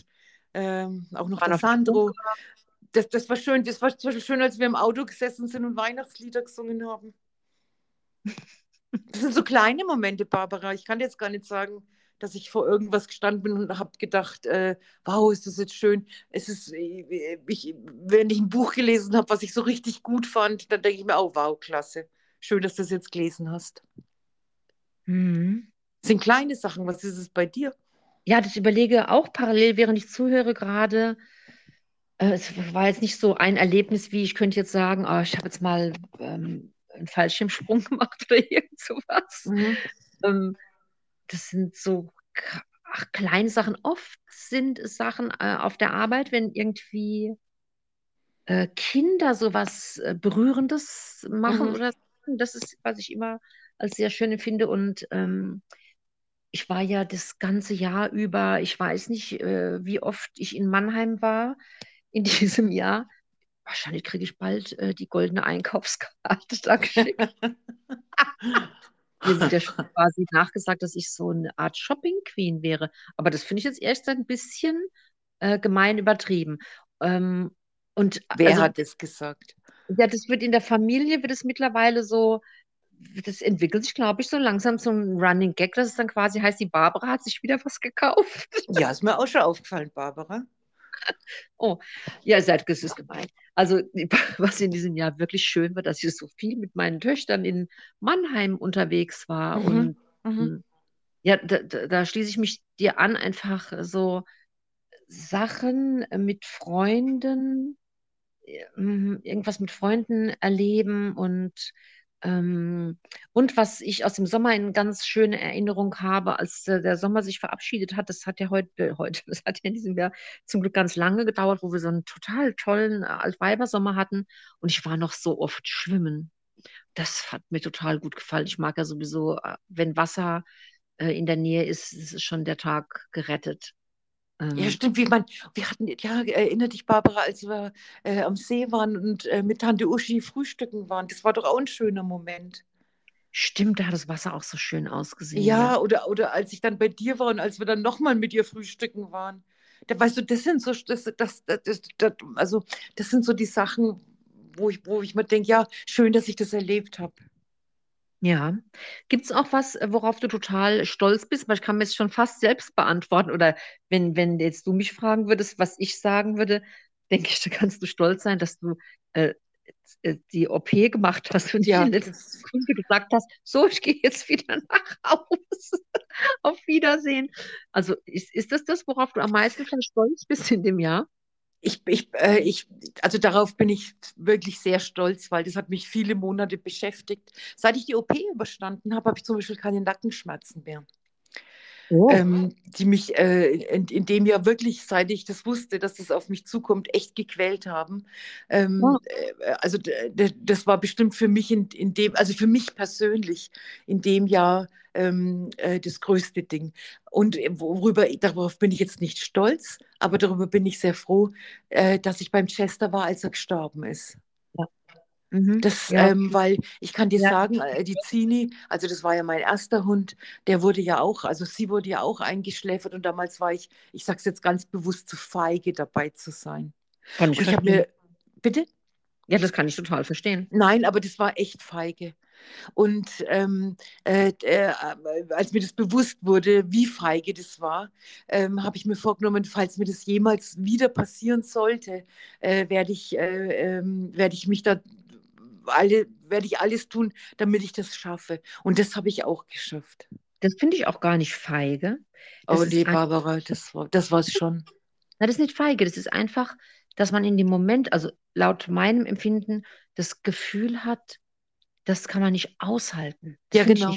ähm, auch noch der Sandro. Das, das war schön. Das war zum Beispiel schön, als wir im Auto gesessen sind und Weihnachtslieder gesungen haben. [LAUGHS] Das sind so kleine Momente, Barbara. Ich kann jetzt gar nicht sagen, dass ich vor irgendwas gestanden bin und habe gedacht, äh, wow, ist das jetzt schön. Es ist, äh, ich, wenn ich ein Buch gelesen habe, was ich so richtig gut fand, dann denke ich mir, oh wow, klasse. Schön, dass du es jetzt gelesen hast. Mhm. Das sind kleine Sachen. Was ist es bei dir? Ja, das überlege auch parallel, während ich zuhöre gerade. Äh, es war jetzt nicht so ein Erlebnis, wie ich könnte jetzt sagen, oh, ich habe jetzt mal ähm, einen Fallschirmsprung [LAUGHS] gemacht oder irgend sowas. Mhm. Ähm, das sind so ach, kleine Sachen. Oft sind es Sachen äh, auf der Arbeit, wenn irgendwie äh, Kinder sowas äh, Berührendes machen mhm. oder. Das ist, was ich immer als sehr schön finde. Und ähm, ich war ja das ganze Jahr über, ich weiß nicht, äh, wie oft ich in Mannheim war in [LAUGHS] diesem Jahr. Wahrscheinlich kriege ich bald äh, die goldene Einkaufskarte da geschickt. [LAUGHS] [LAUGHS] Mir wird ja schon [LAUGHS] quasi nachgesagt, dass ich so eine Art Shopping Queen wäre. Aber das finde ich jetzt erst ein bisschen äh, gemein übertrieben. Ähm, und Wer also, hat das gesagt? Ja, das wird in der Familie, wird es mittlerweile so, das entwickelt sich, glaube ich, so langsam so ein Running Gag, dass es dann quasi heißt, die Barbara hat sich wieder was gekauft. Ja, ist mir auch schon aufgefallen, Barbara. [LAUGHS] Oh, ja, seid ist gemein. Also, [LAUGHS] was in diesem Jahr wirklich schön war, dass ich so viel mit meinen Töchtern in Mannheim unterwegs war. Mhm. Und mhm. Hm, ja, da, da, schließe ich mich dir an, einfach so Sachen mit Freunden, hm, irgendwas mit Freunden erleben und ähm, und was ich aus dem Sommer in ganz schöne Erinnerung habe, als äh, der Sommer sich verabschiedet hat, das hat ja heute, äh, heute, [LAUGHS] das hat ja in diesem Jahr zum Glück ganz lange gedauert, wo wir so einen total tollen äh, Altweibersommer hatten und ich war noch so oft schwimmen. Das hat mir total gut gefallen. Ich mag ja sowieso, äh, wenn Wasser äh, in der Nähe ist, ist schon der Tag gerettet. Ähm, ja, stimmt, wie man, wir hatten, ja, erinnert dich, Barbara, als wir äh, am See waren und äh, mit Tante Uschi frühstücken waren. Das war doch auch ein schöner Moment. Stimmt, da hat das Wasser auch so schön ausgesehen. Ja, ja. Oder, oder als ich dann bei dir war und als wir dann nochmal mit dir frühstücken waren. Da weißt du, das sind so, das, das, das, das, also das sind so die Sachen, wo ich, wo ich mir denke, ja, schön, dass ich das erlebt habe. Ja. Gibt es auch was, äh, worauf du total stolz bist? Weil ich kann mir jetzt schon fast selbst beantworten. Oder wenn, wenn jetzt du mich fragen würdest, was ich sagen würde, [LAUGHS] denke ich, da kannst du stolz sein, dass du äh, äh die OP gemacht hast und ja, in der letzten Sekunde gesagt hast, so, ich gehe jetzt wieder [LAUGHS] nach Hause. Auf Wiedersehen. Also ist, ist das das, worauf du am meisten stolz bist in dem Jahr? Ich, ich, äh, ich, also darauf bin ich wirklich sehr stolz, weil das hat mich viele Monate beschäftigt. Seit ich die OP überstanden habe, habe ich zum Beispiel keine Nackenschmerzen mehr. Oh. Ähm, die mich äh, in, in, dem Jahr wirklich, seit ich das wusste, dass das auf mich zukommt, echt gequält haben. Ähm, oh. äh, also das war bestimmt für mich in, in, dem, also für mich persönlich in dem Jahr ähm, äh, das größte Ding. Und äh, worüber, darauf bin ich jetzt nicht stolz, aber darüber bin ich sehr froh, äh, dass ich beim Chester war, als er gestorben ist. Mhm. Das, ja. ähm, weil ich kann dir ja. sagen, äh, die Zini, also das war ja mein erster Hund, der wurde ja auch, also sie wurde ja auch eingeschläfert und damals war ich, ich sage es jetzt ganz bewusst, zu feige dabei zu sein. Kann ich, und ich habe mir, bitte? Ja, das kann ich total verstehen. Nein, aber das war echt feige. Und ähm, äh, äh, als mir das bewusst wurde, wie feige das war, ähm, habe ich mir vorgenommen, falls mir das jemals wieder passieren sollte, äh, werde ich, äh, ähm, werd ich mich da alle, werde ich alles tun, damit ich das schaffe. Und das habe ich auch geschafft. Das finde ich auch gar nicht feige. Das oh nee, Barbara, das war das war's schon. Na, das ist nicht feige, das ist einfach, dass man in dem Moment, also laut meinem Empfinden, das Gefühl hat, das kann man nicht aushalten. Das ja, genau.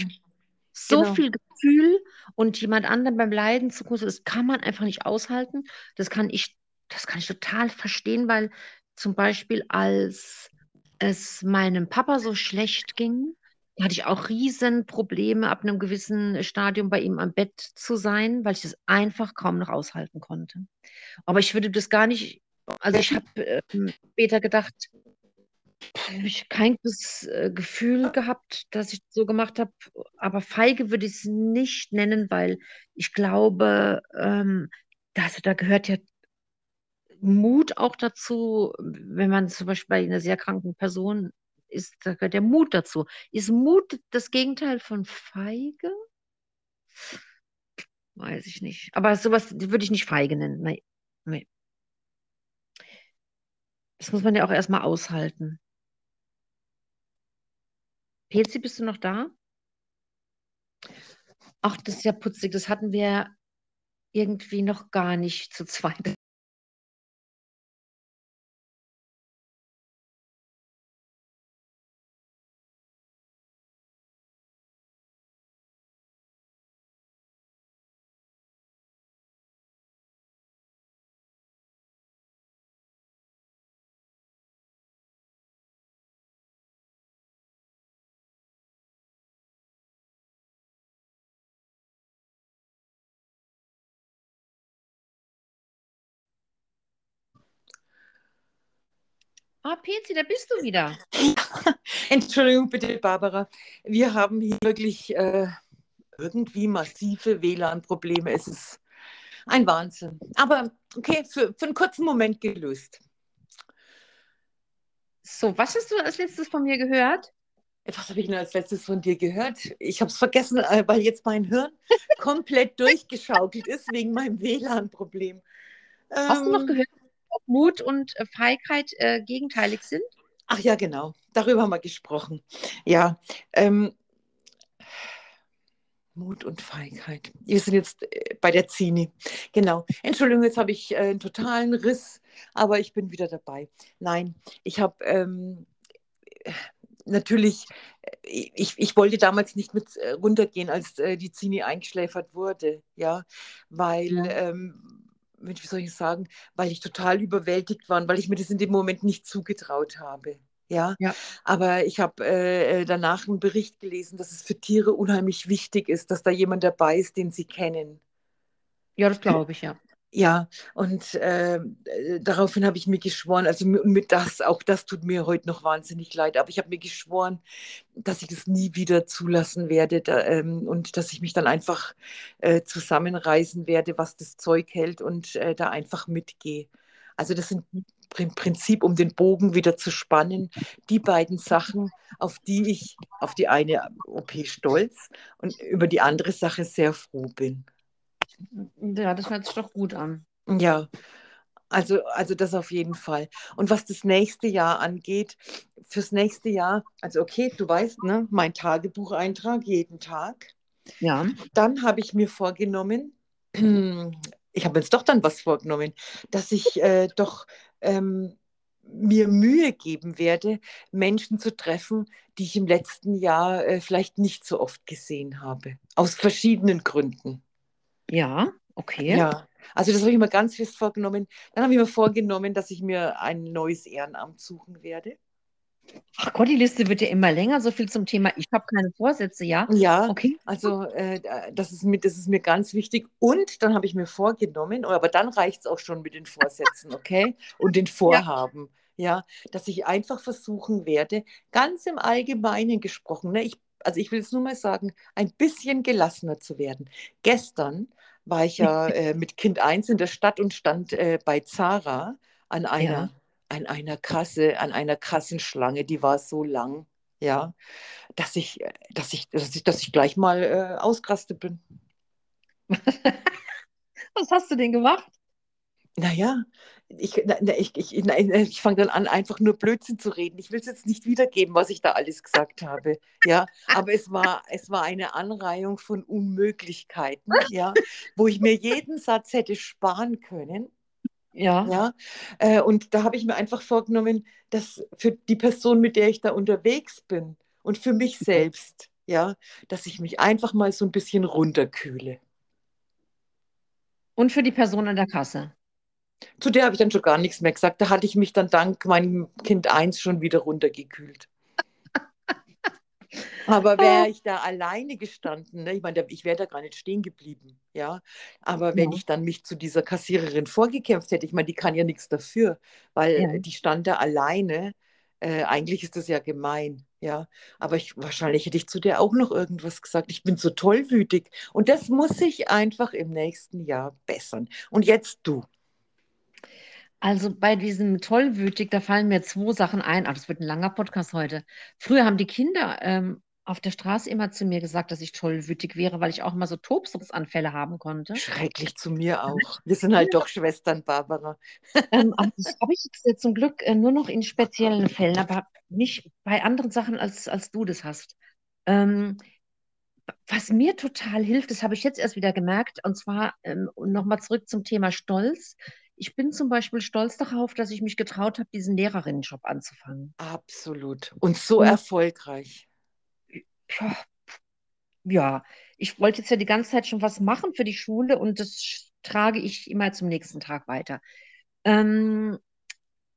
So genau. viel Gefühl und jemand anderen beim Leiden zu groß, das kann man einfach nicht aushalten. Das kann ich, das kann ich total verstehen, weil zum Beispiel als es meinem Papa so schlecht ging, hatte ich auch Riesenprobleme, ab einem gewissen Stadium bei ihm am Bett zu sein, weil ich das einfach kaum noch aushalten konnte. Aber ich würde das gar nicht, also ich habe äh, später gedacht, habe ich kein gutes äh, Gefühl gehabt, dass ich so gemacht habe. Aber feige würde ich es nicht nennen, weil ich glaube, ähm, das, da gehört ja Mut auch dazu, wenn man zum Beispiel bei einer sehr kranken Person ist, da gehört der Mut dazu. Ist Mut das Gegenteil von feige? Weiß ich nicht. Aber sowas würde ich nicht feige nennen. Nee. nee. Das muss man ja auch erstmal aushalten. Pezi, bist du noch da? Ach, das ist ja putzig. Das hatten wir irgendwie noch gar nicht zu zweit. Ah, Pezi, da bist du wieder. [LAUGHS] Entschuldigung bitte, Barbara. Wir haben hier wirklich äh, irgendwie massive WLAN-Probleme. Es ist ein Wahnsinn. Aber okay, für, für einen kurzen Moment gelöst. So, was hast du als letztes von mir gehört? Was habe ich denn als letztes von dir gehört? Ich habe es vergessen, äh, weil jetzt mein Hirn komplett durchgeschaukelt ist wegen meinem WLAN-Problem. Hast ähm, du noch ähm, gehört, ob Mut und äh, Feigheit äh, gegenteilig sind? Ach ja, genau. Darüber haben wir gesprochen. Ja. Ähm, Mut und Feigheit. Wir sind jetzt äh, bei der Zini. Genau. Entschuldigung, jetzt habe ich äh, einen totalen Riss, aber ich bin wieder dabei. Nein, ich habe ähm, natürlich, äh, ich, ich wollte damals nicht mit runtergehen, als äh, die Zini eingeschläfert wurde, ja, weil ja. Ähm, wie soll ich sagen, weil ich total überwältigt war und weil ich mir das in dem Moment nicht zugetraut habe. Ja, ja. aber ich habe äh, danach einen Bericht gelesen, dass es für Tiere unheimlich wichtig ist, dass da jemand dabei ist, den sie kennen. Ja, das glaube ich, ja. Ja, und äh, äh, daraufhin habe ich mir geschworen, also mit das, auch das tut mir heute noch wahnsinnig leid, aber ich habe mir geschworen, dass ich das nie wieder zulassen werde da, ähm, und dass ich mich dann einfach äh, zusammenreißen werde, was das Zeug hält und äh, da einfach mitgehe. Also das sind im Prinzip, um den Bogen wieder zu spannen, die beiden Sachen, auf die ich auf die eine OP stolz und über die andere Sache sehr froh bin. Ja, das hört sich doch gut an. Ja, also, also das auf jeden Fall. Und was das nächste Jahr angeht, fürs nächste Jahr, also okay, du weißt, ne, mein Tagebucheintrag jeden Tag. Ja. Dann habe ich mir vorgenommen, [CLEARS THROAT] ich habe jetzt doch dann was vorgenommen, dass ich äh, doch ähm, mir Mühe geben werde, Menschen zu treffen, die ich im letzten Jahr äh, vielleicht nicht so oft gesehen habe. Aus verschiedenen Gründen. Ja, okay. Ja, also das habe ich mir ganz fest vorgenommen. Dann habe ich mir vorgenommen, dass ich mir ein neues Ehrenamt suchen werde. Ach Gott, die Liste wird ja immer länger. So viel zum Thema. Ich habe keine Vorsätze, ja? Ja, Okay. also äh, das, ist mir, das ist mir ganz wichtig. Und dann habe ich mir vorgenommen, oh, aber dann reicht es auch schon mit den Vorsätzen, okay? Und den [LAUGHS] Vorhaben, ja, dass ich einfach versuchen werde, ganz im Allgemeinen gesprochen, ne, ich, also ich will es nur mal sagen, ein bisschen gelassener zu werden. Gestern war ich ja äh, mit Kind 1 in der Stadt und stand äh, bei Zara an einer, Ja. an einer Kasse, an einer Kassenschlange, die war so lang, ja, dass ich, äh, dass ich, dass ich, dass ich gleich mal äh, ausgerastet bin. [LAUGHS] Was hast du denn gemacht? Naja, ich, ich, ich, ich fange dann an, einfach nur Blödsinn zu reden. Ich will es jetzt nicht wiedergeben, was ich da alles gesagt habe. Ja, aber es war, es war eine Anreihung von Unmöglichkeiten, ja, wo ich mir jeden Satz hätte sparen können. Ja. Ja, äh, und da habe ich mir einfach vorgenommen, dass für die Person, mit der ich da unterwegs bin und für mich selbst, ja, dass ich mich einfach mal so ein bisschen runterkühle. Und für die Person an der Kasse. Zu der habe ich dann schon gar nichts mehr gesagt. Da hatte ich mich dann dank meinem Kind 1 schon wieder runtergekühlt. [LAUGHS] Aber wäre ich da alleine gestanden, ne? ich meine, ich wäre da gar nicht stehen geblieben, ja. Aber wenn Ja. ich dann mich zu dieser Kassiererin vorgekämpft hätte, ich meine, die kann ja nichts dafür, weil Ja. die stand da alleine. Äh, eigentlich ist das ja gemein, ja. Aber ich, wahrscheinlich hätte ich zu der auch noch irgendwas gesagt. Ich bin so tollwütig. Und das muss ich einfach im nächsten Jahr bessern. Und jetzt du. Also bei diesem tollwütig, da fallen mir zwei Sachen ein. Ach, das wird ein langer Podcast heute. Früher haben die Kinder ähm, auf der Straße immer zu mir gesagt, dass ich tollwütig wäre, weil ich auch mal so Tobsuchtsanfälle haben konnte. Schrecklich zu mir auch. Wir sind halt doch Schwestern, Barbara. Ähm, aber das habe ich jetzt äh, zum Glück äh, nur noch in speziellen Fällen, aber nicht bei anderen Sachen, als, als du das hast. Ähm, was mir total hilft, das habe ich jetzt erst wieder gemerkt, und zwar ähm, nochmal zurück zum Thema Stolz. Ich bin zum Beispiel stolz darauf, dass ich mich getraut habe, diesen Lehrerinnenjob anzufangen. Absolut. Und so Und- erfolgreich. Ja, ja, ich wollte jetzt ja die ganze Zeit schon was machen für die Schule und das trage ich immer zum nächsten Tag weiter. Ähm,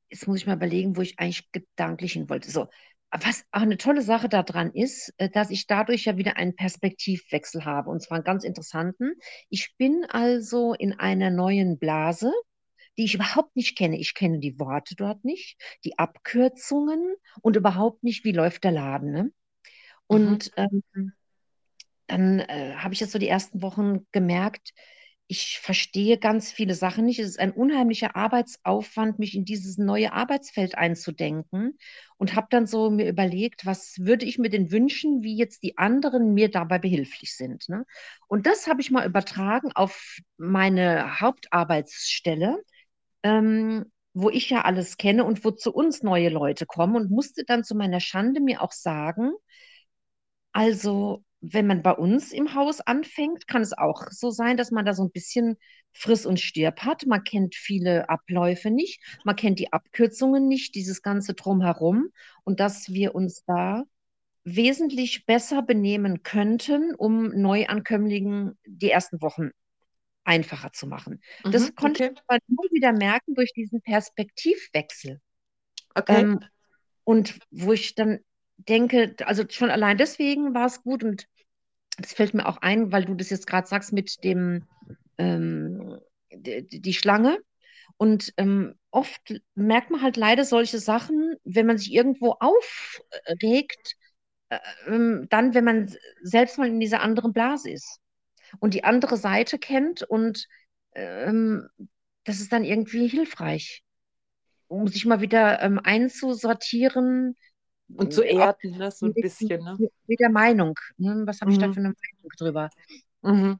jetzt muss ich mal überlegen, wo ich eigentlich gedanklich hin wollte. So, was auch eine tolle Sache daran ist, äh, dass ich dadurch ja wieder einen Perspektivwechsel habe und zwar einen ganz interessanten. Ich bin also in einer neuen Blase, die ich überhaupt nicht kenne. Ich kenne die Worte dort nicht, die Abkürzungen und überhaupt nicht, wie läuft der Laden, ne? Und ähm, dann äh, habe ich jetzt so die ersten Wochen gemerkt, ich verstehe ganz viele Sachen nicht. Es ist ein unheimlicher Arbeitsaufwand, mich in dieses neue Arbeitsfeld einzudenken und habe dann so mir überlegt, was würde ich mir denn wünschen, wie jetzt die anderen mir dabei behilflich sind. Ne? Und das habe ich mal übertragen auf meine Hauptarbeitsstelle, ähm, wo ich ja alles kenne und wo zu uns neue Leute kommen und musste dann zu meiner Schande mir auch sagen, also, wenn man bei uns im Haus anfängt, kann es auch so sein, dass man da so ein bisschen Friss und Stirb hat. Man kennt viele Abläufe nicht, man kennt die Abkürzungen nicht, dieses ganze Drumherum und dass wir uns da wesentlich besser benehmen könnten, um Neuankömmlingen die ersten Wochen einfacher zu machen. Das Mhm, konnte okay. ich aber nur wieder merken durch diesen Perspektivwechsel. Okay. Ähm, und wo ich dann denke, also schon allein deswegen war es gut und das fällt mir auch ein, weil du das jetzt gerade sagst mit dem ähm, die, die Schlange. Und ähm, oft merkt man halt leider solche Sachen, wenn man sich irgendwo aufregt, äh, ähm, dann, wenn man selbst mal in dieser anderen Blase ist und die andere Seite kennt und ähm, das ist dann irgendwie hilfreich, um sich mal wieder ähm, einzusortieren, Und zu auch erden, ne? so ein mit, bisschen. Ne? mit der Meinung. Ne? Was habe ich da Mhm. für eine Meinung drüber? Mhm.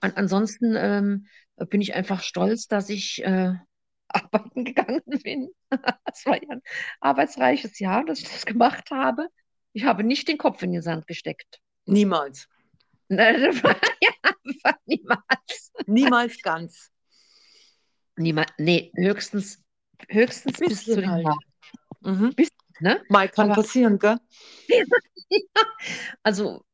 An ansonsten ähm, bin ich einfach stolz, dass ich äh, [LAUGHS] arbeiten gegangen bin. [LAUGHS] Es war ja ein arbeitsreiches Jahr, dass ich das gemacht habe. Ich habe nicht den Kopf in den Sand gesteckt. Niemals. Ne, [LAUGHS] ja, niemals. Niemals ganz. Niemand, nee, höchstens, höchstens bis zu den halt. Mhm. Ne? Mal kann Aber- passieren, gell? [LAUGHS] Also,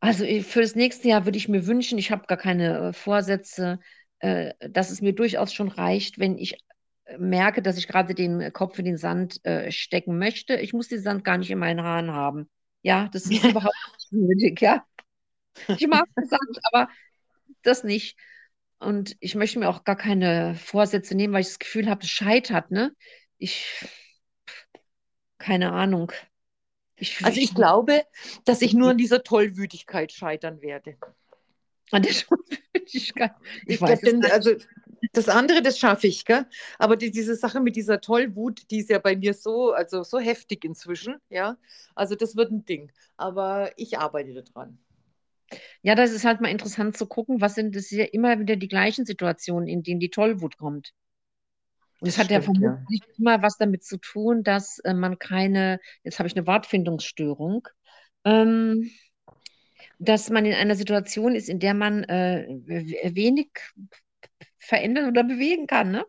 also ich- für das nächste Jahr würde ich mir wünschen, ich habe gar keine äh, Vorsätze, äh, dass es mir durchaus schon reicht, wenn ich äh, merke, dass ich gerade den Kopf in den Sand äh, stecken möchte. Ich muss den Sand gar nicht in meinen Haaren haben. Ja, das ist [LAUGHS] überhaupt nicht nötig, ja. Ich mag den Sand, aber das nicht. Und ich möchte mir auch gar keine Vorsätze nehmen, weil ich das Gefühl habe, es scheitert, ne? Ich, keine Ahnung. Ich, Also ich glaube, dass ich nur an dieser Tollwütigkeit scheitern werde. An der Schulmüdigkeit. Ich, Ich weiß nicht. also das andere, das schaffe ich, gell? Aber die, diese Sache mit dieser Tollwut, die ist ja bei mir so, also so heftig inzwischen, ja. Also das wird ein Ding. Aber ich arbeite daran. Ja, das ist halt mal interessant zu gucken, was sind das ja immer wieder die gleichen Situationen, in denen die Tollwut kommt. Und es Das hat ja stimmt, ja. vermutlich immer was damit zu tun, dass äh, man keine, jetzt habe ich eine Wortfindungsstörung, ähm, dass man in einer Situation ist, in der man äh, wenig verändern oder bewegen kann, ne?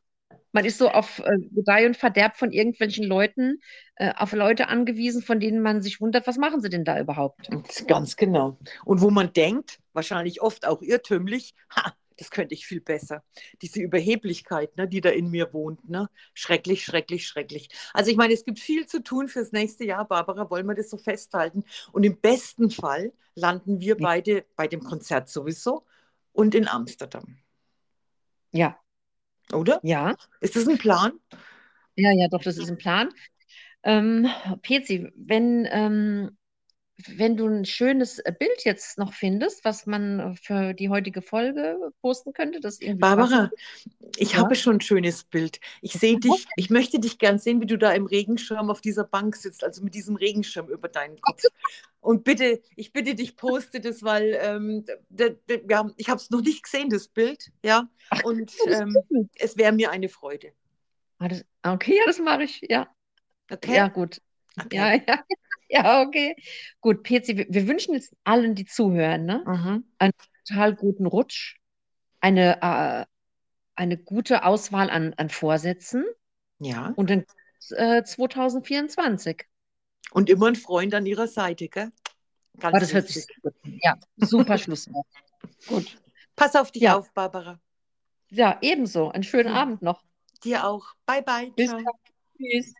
Man ist so auf äh, Gedeih und Verderb von irgendwelchen Leuten, äh, auf Leute angewiesen, von denen man sich wundert, was machen sie denn da überhaupt? Ganz genau. Und wo man denkt, wahrscheinlich oft auch irrtümlich, ha, das könnte ich viel besser. Diese Überheblichkeit, ne, die da in mir wohnt. Ne? Schrecklich, schrecklich, schrecklich. Also ich meine, es gibt viel zu tun fürs nächste Jahr, Barbara, wollen wir das so festhalten. Und im besten Fall landen wir beide bei dem Konzert sowieso und in Amsterdam. Ja, Oder? ja. Ist das ein Plan? Ja, ja, doch, das ist ein Plan. Ähm, Pezi, wenn, ähm, wenn du ein schönes äh, Bild jetzt noch findest, was man äh, für die heutige Folge posten könnte, das irgendwie Barbara, passend ich Ja. habe schon ein schönes Bild. Ich sehe dich, ich möchte dich gern sehen, wie du da im Regenschirm auf dieser Bank sitzt, also mit diesem Regenschirm über deinen Kopf. Und bitte, ich bitte dich, poste das, weil ähm, ja, ich habe es noch nicht gesehen, das Bild, ja. Und ähm, es wäre mir eine Freude. Ah, okay, ja, das mache ich. Ja, Okay? ja, gut. Okay. Ja, [LAUGHS] ja, [LAUGHS] ja, okay. Gut, Pezi, wir, wir wünschen jetzt allen, die zuhören, ne, Mhm. total guten Rutsch, eine, äh, eine gute Auswahl an, an Vorsätzen Ja. und dann äh, 2024. Und immer ein Freund an ihrer Seite, gell? Ganz Aber das hört sich. Ja, super [LAUGHS] Schlusswort. Gut. Pass auf dich Ja. auf, Barbara. Ja, ebenso. Einen schönen Hm. Abend noch. Dir auch. Bye, bye. Bis Ciao. dann. Tschüss.